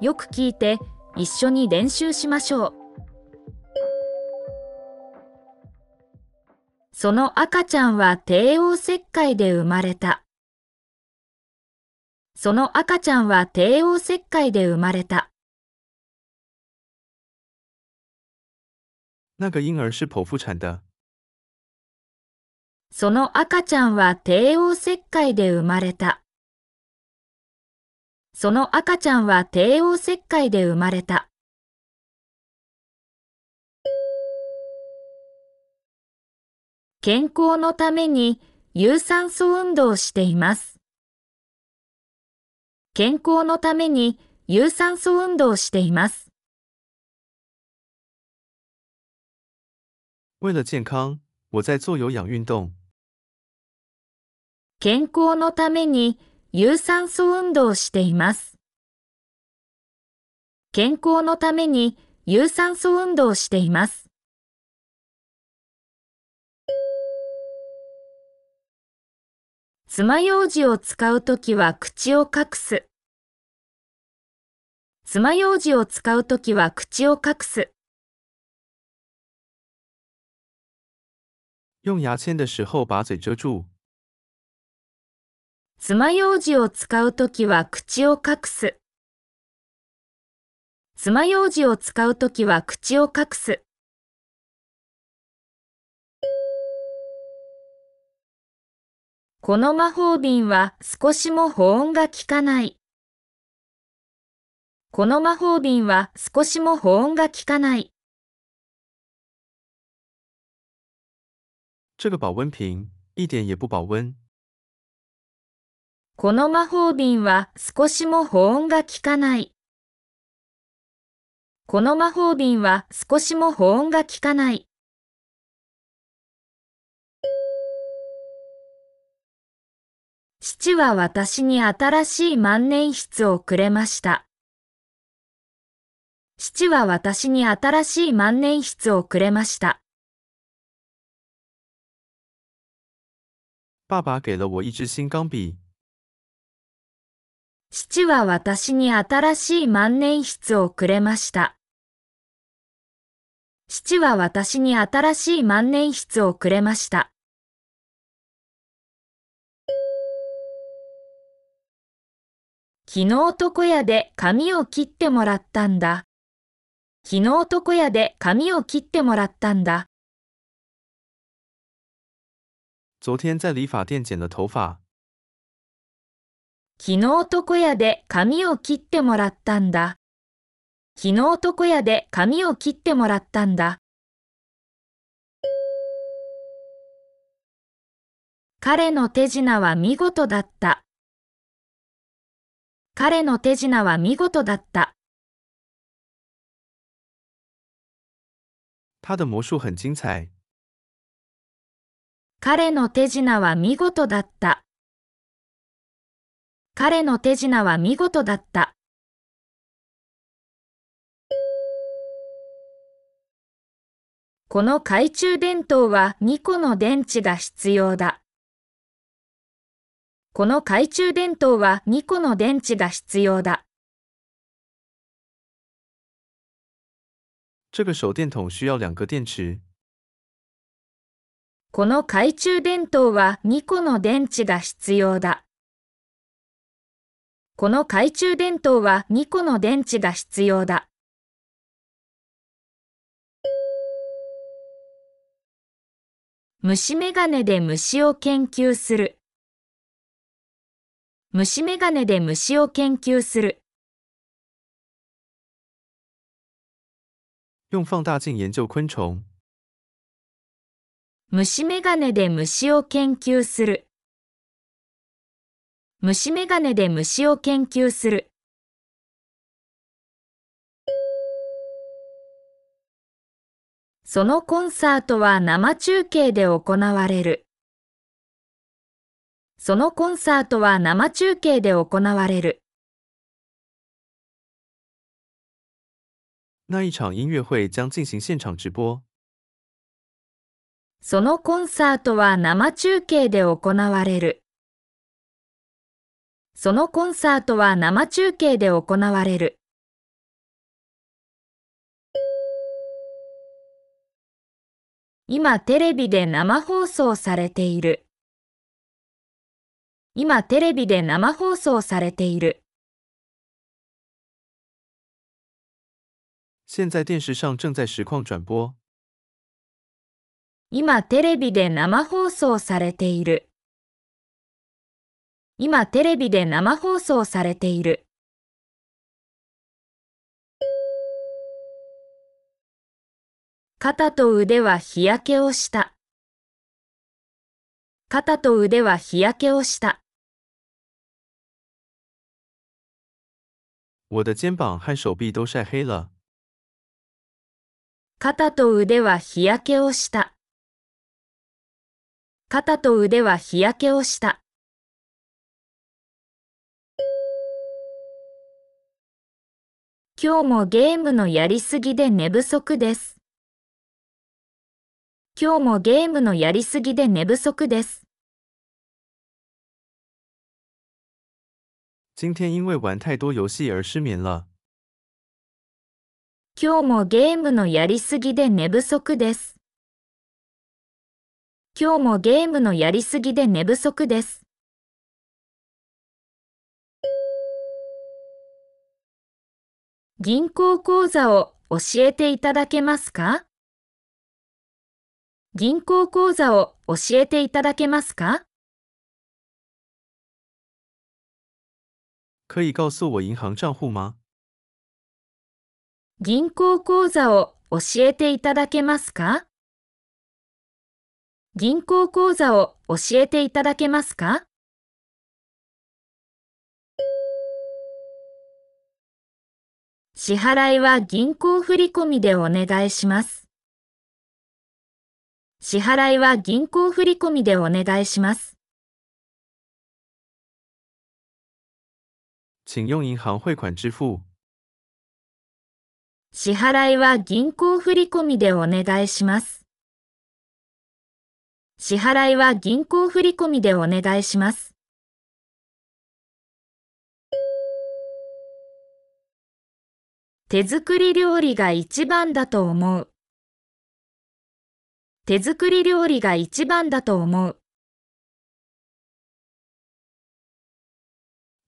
よく聞いて一緒に練習しましょう。その赤ちゃんは帝王切開で生まれた。その赤ちゃんは帝王切開で生まれた。那个婴儿是剖腹产的。その赤ちゃんは帝王切開で生まれた。その赤ちゃんは帝王切開で生まれた。健康のために有酸素運動をしています。健康のために有酸素運動をしています。为了健康，我在做有氧运动。健康のために有酸素運動をしています。健康のために有酸素運動をしています。爪楊枝を使うときは口を隠す。爪楊枝を使うときは口を隠す。用牙签的时候把嘴遮住。爪楊枝を使うときは口を隠す。爪楊枝を使うときは口を隠す。この魔法瓶は少しも保温が効かない。この魔法瓶は少しも保温が効かない。这个保温瓶一点也不保温。この魔法瓶は少しも保温が効かない。この魔法瓶は少しも保温が効かない。父は私に新しい万年筆をくれました。父は私に新しい万年筆をくれました。爸爸给了我一支新钢笔。父は私に新しい万年筆をくれました。父は私に新しい万年筆をくれました。昨日床屋で髪を切ってもらったんだ。昨日床屋で髪を切ってもらったんだ。昨天在理发店剪了头发。昨日床屋で髪を切ってもらったんだ。昨日床屋で髪を切ってもらったんだ。彼の手品は見事だった。彼の手品は見事だった。他的魔术很精彩。彼の手品は見事だった。彼の手品は見事だった。この懐中電灯は2個の電池が必要だ。この懐中電灯は2個の電池が必要だ。这个手电筒需要两个电池。この懐中電灯は2個の電池が必要だ。この懐中電灯は2個の電池が必要だ。虫眼鏡で虫を研究する。虫眼鏡で虫を研究する。用放大鏡研究昆虫。虫眼鏡で虫を研究する。虫眼鏡で虫を研究する。そのコンサートは生中継で行われる。そのコンサートは生中継で行われる。那一场音乐会将进行现场直播。そのコンサートは生中継で行われる。そのコンサートは生中継で行われる。今テレビで生放送されている。今テレビで生放送されている。現在電視上正在实况转播。今テレビで生放送されている。今テレビで生放送されている。肩と腕は日焼けをした。肩と腕は日焼けをした。我的肩膀和手臂都晒黑了。肩と腕は日焼けをした。肩と腕は日焼けをした。今日もゲームのやりすぎで寝不足です。今日もゲームのやりすぎで寝不足です。今日もゲームのやりすぎで寝不足です。今日もゲームのやりすぎで寝不足です。銀行口座を教えていただけますか？銀行口座を教えていただけますか？可以告诉我银行账户吗？銀行口座を教えていただけますか？銀行口座を教えていただけますか？支払いは銀行振込でお願いします。支払いは銀行振込でお願いします。请用银行汇款支付。支払いは銀行振込でお願いします。支払いは銀行振込でお願いします。手作り料理が一番だと思う。手作り料理が一番だと思う。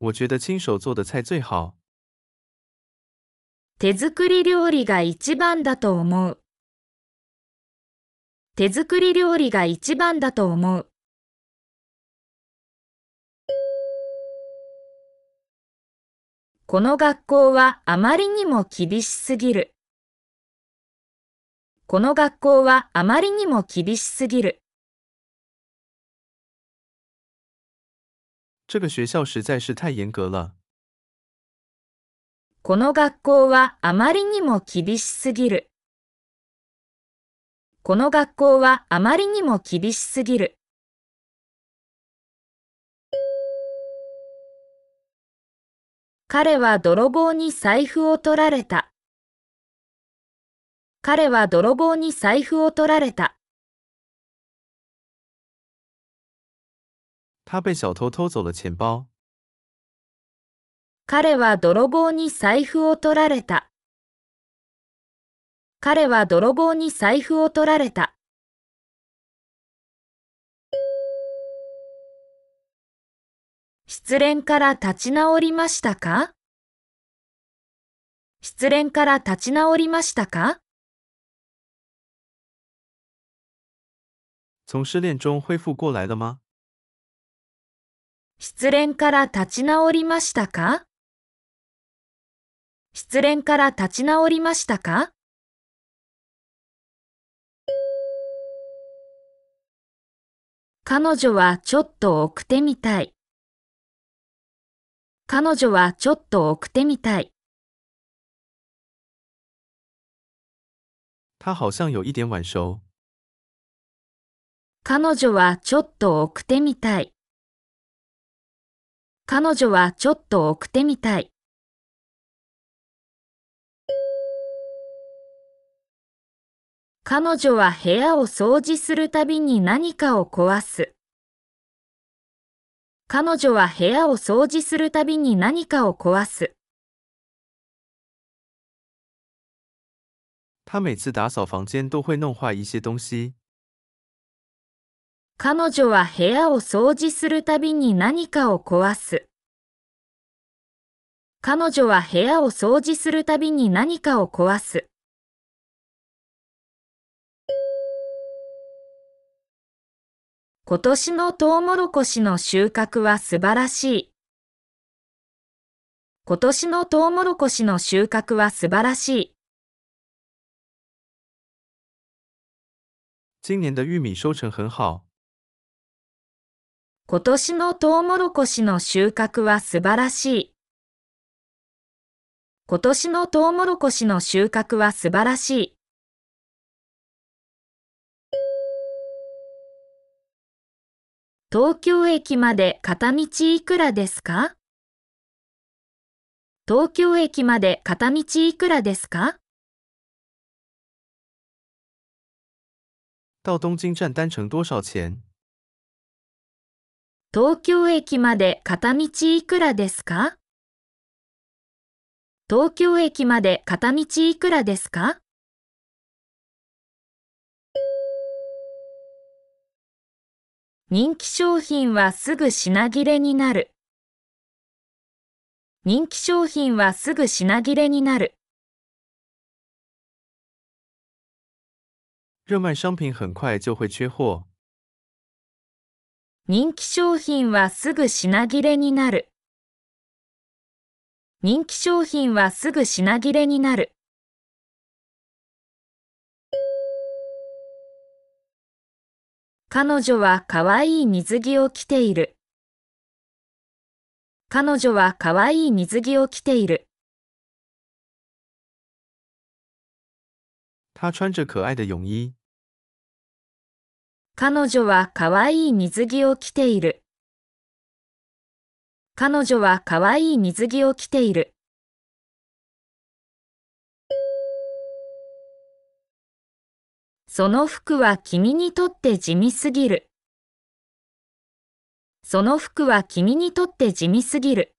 我觉得亲手做的菜最好。手作り料理が一番だと思う。手作り料理が一番だと思う。この学校はあまりにも厳しすぎる。この学校はあまりにも厳しすぎる。这个学校实在是太严格了。この学校はあまりにも厳しすぎる。この学校はあまりにも厳しすぎる。彼は泥棒に財布を取られた。彼は泥棒に財布を取られた。他被小偷偷走了钱包。彼は泥棒に財布を取られた。彼は泥棒に財布を取られた。失恋から立ち直りましたか？失恋から立ち直りましたか？从失恋中恢复过来了吗？失恋から立ち直りましたか？失恋から立ち直りましたか？彼女はちょっと奥手みたい。彼女はちょっと奥手みたい。他好像有一点晚熟。彼女はちょっと奥手みたい。彼女はちょっと奥手みたい。彼女は部屋を掃除するたびに何かを壊す。彼女は部屋を掃除するたびに何かを壊す。他每次打扫房间都会弄坏一些东西。彼女は部屋を掃除するたびに何かを壊す。彼女は部屋を掃除するたびに何かを壊す。今年のトウモロコシの収穫は素晴らしい。今年のトウモロコシの収穫は素晴らしい。今年的玉米收成很好。今年のトウモロコシの収穫は素晴らしい。今年のトウモロコシの収穫は素晴らしい。東京駅まで片道いくらですか？東京駅まで片道いくらですか？到东京站单程多少钱？東京駅まで片道いくらですか？東京駅まで片道いくらですか？人気商品はすぐ品切れになる。人気商品はすぐ品切れになる。热卖商品很快就会缺货。人気商品はすぐ品切れになる。人気商品はすぐ品切れになる。彼女はかわいい水着を着ている。彼女はかわいい水着を着ている。她穿着可爱的泳衣。彼女はかわいい水着を着ている。彼女はかわいい水着を着ている。その服は君にとって地味すぎる。その服は君にとって地味すぎる。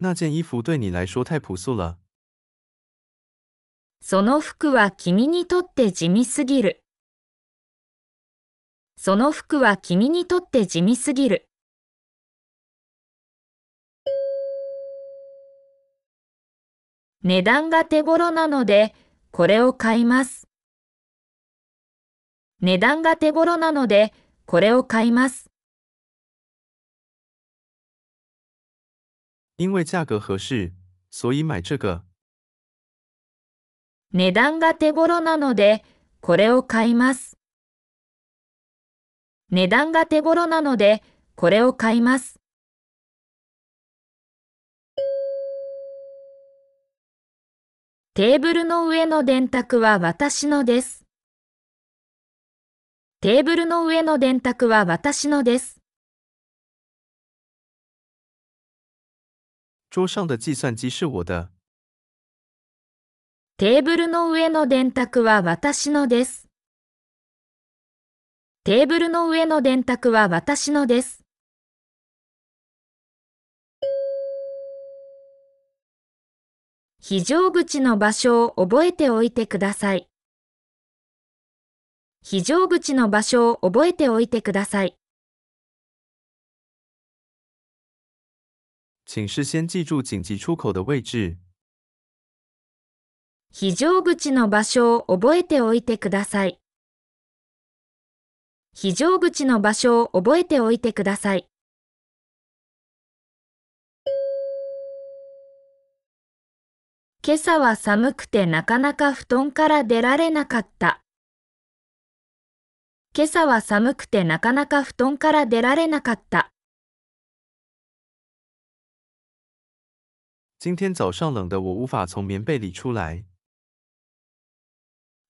那件衣服对你来说太朴素了。その服は君にとって地味すぎる。その服は君にとって地味すぎる。値段が手頃なので、これを買います。値段が手頃なので、これを買います。因为价格合适，所以买这个。値段が手頃なので、これを買います。値段が手頃なので、これを買います。テーブルの上の電卓は私のです。テーブルの上の電卓は私のです。桌上的计算机是我的。テーブルの上の電卓は私のです。テーブルの上の電卓は私のです。非常口の場所を覚えておいてください。非常口の場所を覚えておいてください。请事先记住紧急出口的位置。非常口の場所を覚えておいてください。非常口の場所を覚えておいてください。今朝は寒くてなかなか布団から出られなかった。今朝は寒くてなかなか布団から出られなかった。今天早上冷的我无法从棉被里出来。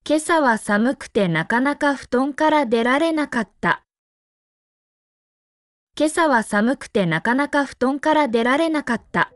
今朝は寒くてなかなか布団から出られなかった。今朝は寒くてなかなか布団から出られなかった。